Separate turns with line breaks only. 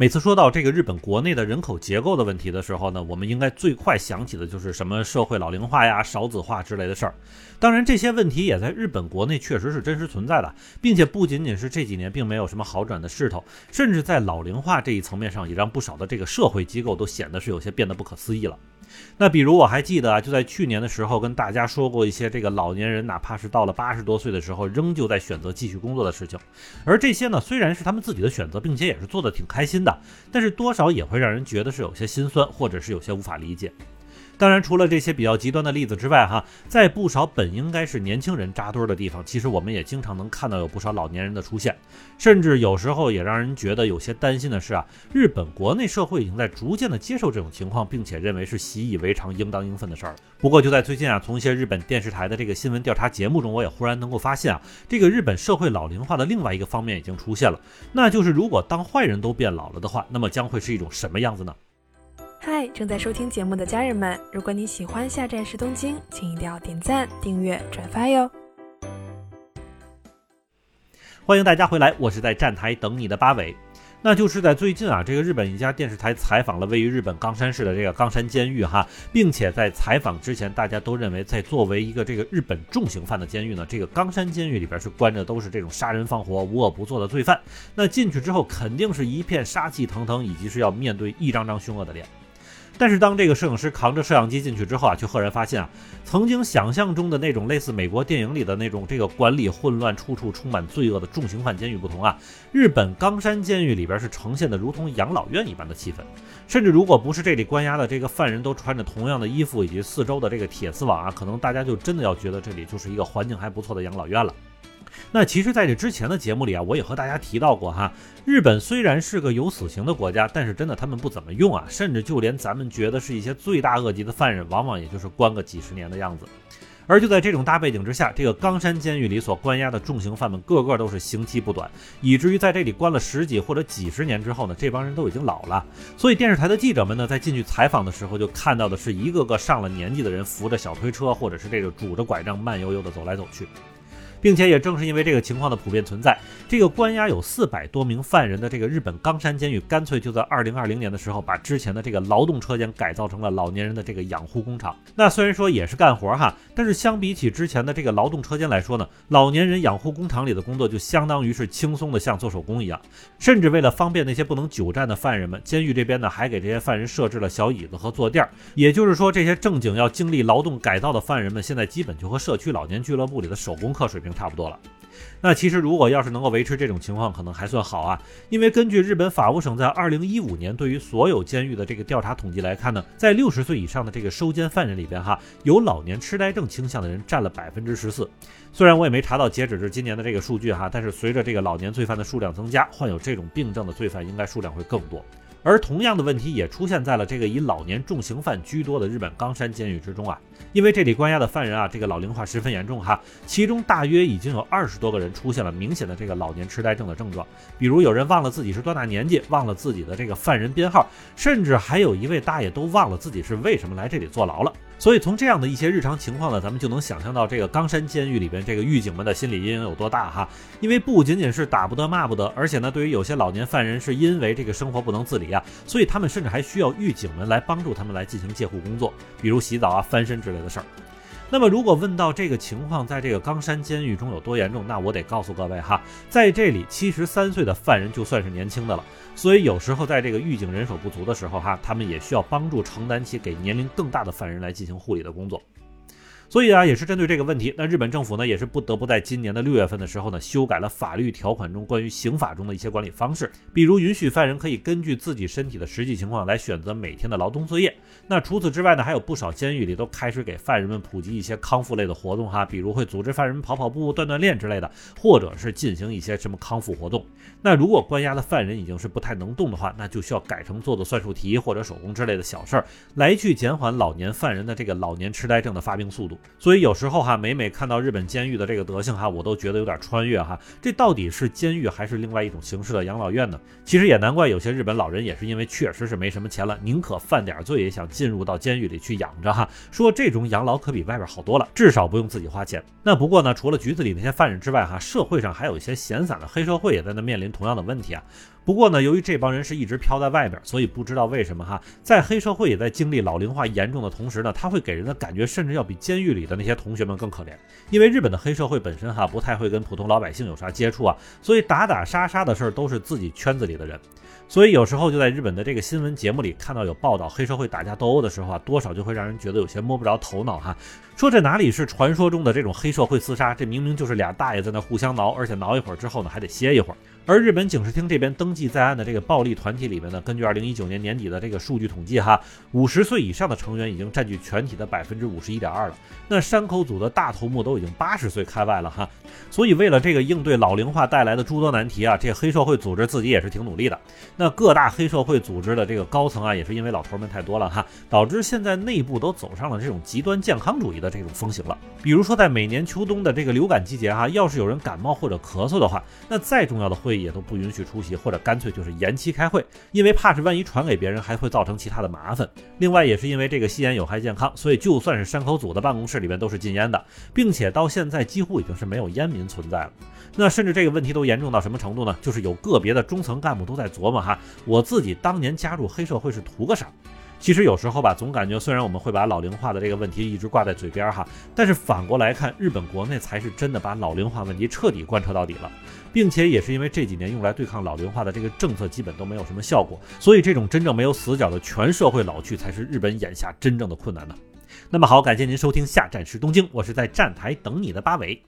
每次说到这个日本国内的人口结构的问题的时候呢，我们应该最快想起的就是什么社会老龄化呀、少子化之类的事儿。当然，这些问题也在日本国内确实是真实存在的，并且不仅仅是这几年并没有什么好转的势头，甚至在老龄化这一层面上，也让不少的这个社会机构都显得是有些变得不可思议了。那比如我还记得啊，就在去年的时候跟大家说过一些这个老年人哪怕是到了八十多岁的时候，仍旧在选择继续工作的事情。而这些呢，虽然是他们自己的选择，并且也是做的挺开心的，但是多少也会让人觉得是有些心酸，或者是有些无法理解。当然，除了这些比较极端的例子之外，哈，在不少本应该是年轻人扎堆的地方，其实我们也经常能看到有不少老年人的出现，甚至有时候也让人觉得有些担心的是啊，日本国内社会已经在逐渐的接受这种情况，并且认为是习以为常、应当应分的事儿。不过就在最近啊，从一些日本电视台的这个新闻调查节目中，我也忽然能够发现啊，这个日本社会老龄化的另外一个方面已经出现了，那就是如果当坏人都变老了的话，那么将会是一种什么样子呢？
嗨，正在收听节目的家人们，如果你喜欢下站是东京，请一定要点赞、订阅、转发哟。
欢迎大家回来，我是在站台等你的八尾。那就是在最近啊，这个日本一家电视台采访了位于日本冈山市的这个冈山监狱哈，并且在采访之前，大家都认为在作为一个这个日本重刑犯的监狱呢，这个冈山监狱里边是关着都是这种杀人放火、无恶不作的罪犯。那进去之后，肯定是一片杀气腾腾，以及是要面对一张张凶恶的脸。但是当这个摄影师扛着摄像机进去之后啊，却赫然发现啊，曾经想象中的那种类似美国电影里的那种这个管理混乱、处处充满罪恶的重刑犯监狱不同啊，日本冈山监狱里边是呈现的如同养老院一般的气氛，甚至如果不是这里关押的这个犯人都穿着同样的衣服，以及四周的这个铁丝网啊，可能大家就真的要觉得这里就是一个环境还不错的养老院了。那其实，在这之前的节目里啊，我也和大家提到过哈，日本虽然是个有死刑的国家，但是真的他们不怎么用啊，甚至就连咱们觉得是一些罪大恶极的犯人，往往也就是关个几十年的样子。而就在这种大背景之下，这个冈山监狱里所关押的重刑犯们，个个都是刑期不短，以至于在这里关了十几或者几十年之后呢，这帮人都已经老了。所以电视台的记者们呢，在进去采访的时候，就看到的是一个个上了年纪的人扶着小推车，或者是这个拄着拐杖，慢悠悠地走来走去。并且也正是因为这个情况的普遍存在，这个关押有四百多名犯人的这个日本冈山监狱，干脆就在二零二零年的时候，把之前的这个劳动车间改造成了老年人的这个养护工厂。那虽然说也是干活哈，但是相比起之前的这个劳动车间来说呢，老年人养护工厂里的工作就相当于是轻松的像做手工一样。甚至为了方便那些不能久站的犯人们，监狱这边呢还给这些犯人设置了小椅子和坐垫。也就是说，这些正经要经历劳动改造的犯人们，现在基本就和社区老年俱乐部里的手工课水平差不多了。那其实如果要是能够维持这种情况，可能还算好啊。因为根据日本法务省在二零一五年对于所有监狱的这个调查统计来看呢，在六十岁以上的这个收监犯人里边哈，有老年痴呆症倾向的人占了百分之十四。虽然我也没查到截止至今年的这个数据哈，但是随着这个老年罪犯的数量增加，患有这种病症的罪犯应该数量会更多。而同样的问题也出现在了这个以老年重刑犯居多的日本冈山监狱之中啊，因为这里关押的犯人啊，这个老龄化十分严重哈，其中大约已经有二十多个人出现了明显的这个老年痴呆症的症状，比如有人忘了自己是多大年纪，忘了自己的这个犯人编号，甚至还有一位大爷都忘了自己是为什么来这里坐牢了。所以从这样的一些日常情况呢，咱们就能想象到这个冈山监狱里边这个狱警们的心理阴影有多大哈。因为不仅仅是打不得骂不得，而且呢，对于有些老年犯人是因为这个生活不能自理啊，所以他们甚至还需要狱警们来帮助他们来进行戒护工作，比如洗澡啊、翻身之类的事儿。那么，如果问到这个情况在这个冈山监狱中有多严重，那我得告诉各位哈，在这里七十三岁的犯人就算是年轻的了。所以有时候在这个狱警人手不足的时候哈，他们也需要帮助承担起给年龄更大的犯人来进行护理的工作。所以啊，也是针对这个问题，那日本政府呢，也是不得不在今年的六月份的时候呢，修改了法律条款中关于刑法中的一些管理方式，比如允许犯人可以根据自己身体的实际情况来选择每天的劳动作业。那除此之外呢，还有不少监狱里都开始给犯人们普及一些康复类的活动哈，比如会组织犯人们跑跑步、锻锻炼之类的，或者是进行一些什么康复活动。那如果关押的犯人已经是不太能动的话，那就需要改成做做算术题或者手工之类的小事儿，来去减缓老年犯人的这个老年痴呆症的发病速度。所以有时候哈，每每看到日本监狱的这个德行哈，我都觉得有点穿越哈。这到底是监狱还是另外一种形式的养老院呢？其实也难怪有些日本老人也是因为确实是没什么钱了，宁可犯点罪也想进入到监狱里去养着哈。说这种养老可比外边好多了，至少不用自己花钱。那不过呢，除了局子里那些犯人之外哈，社会上还有一些闲散的黑社会也在那面临同样的问题啊。不过呢，由于这帮人是一直飘在外边，所以不知道为什么哈，在黑社会也在经历老龄化严重的同时呢，他会给人的感觉甚至要比监狱里的那些同学们更可怜。因为日本的黑社会本身哈不太会跟普通老百姓有啥接触啊，所以打打杀杀的事儿都是自己圈子里的人。所以有时候就在日本的这个新闻节目里看到有报道黑社会打架斗殴的时候啊，多少就会让人觉得有些摸不着头脑哈。说这哪里是传说中的这种黑社会厮杀，这明明就是俩大爷在那互相挠，而且挠一会儿之后呢，还得歇一会儿。而日本警视厅这边登记在案的这个暴力团体里面呢，根据二零一九年年底的这个数据统计哈，五十岁以上的成员已经占据全体的百分之五十一点二了。那山口组的大头目都已经八十岁开外了哈。所以为了这个应对老龄化带来的诸多难题啊，这黑社会组织自己也是挺努力的。那各大黑社会组织的这个高层啊，也是因为老头们太多了哈，导致现在内部都走上了这种极端健康主义的这种风行了。比如说在每年秋冬的这个流感季节哈，要是有人感冒或者咳嗽的话，那再重要的会议也都不允许出席，或者干脆就是延期开会，因为怕是万一传给别人，还会造成其他的麻烦。另外，也是因为这个吸烟有害健康，所以就算是山口组的办公室里面都是禁烟的，并且到现在几乎已经是没有烟民存在了。那甚至这个问题都严重到什么程度呢？就是有个别的中层干部都在琢磨哈，我自己当年加入黑社会是图个啥？其实有时候吧，总感觉虽然我们会把老龄化的这个问题一直挂在嘴边哈，但是反过来看，日本国内才是真的把老龄化问题彻底贯彻到底了，并且也是因为这几年用来对抗老龄化的这个政策基本都没有什么效果，所以这种真正没有死角的全社会老去才是日本眼下真正的困难呢。那么好，感谢您收听下站是东京，我是在站台等你的八尾。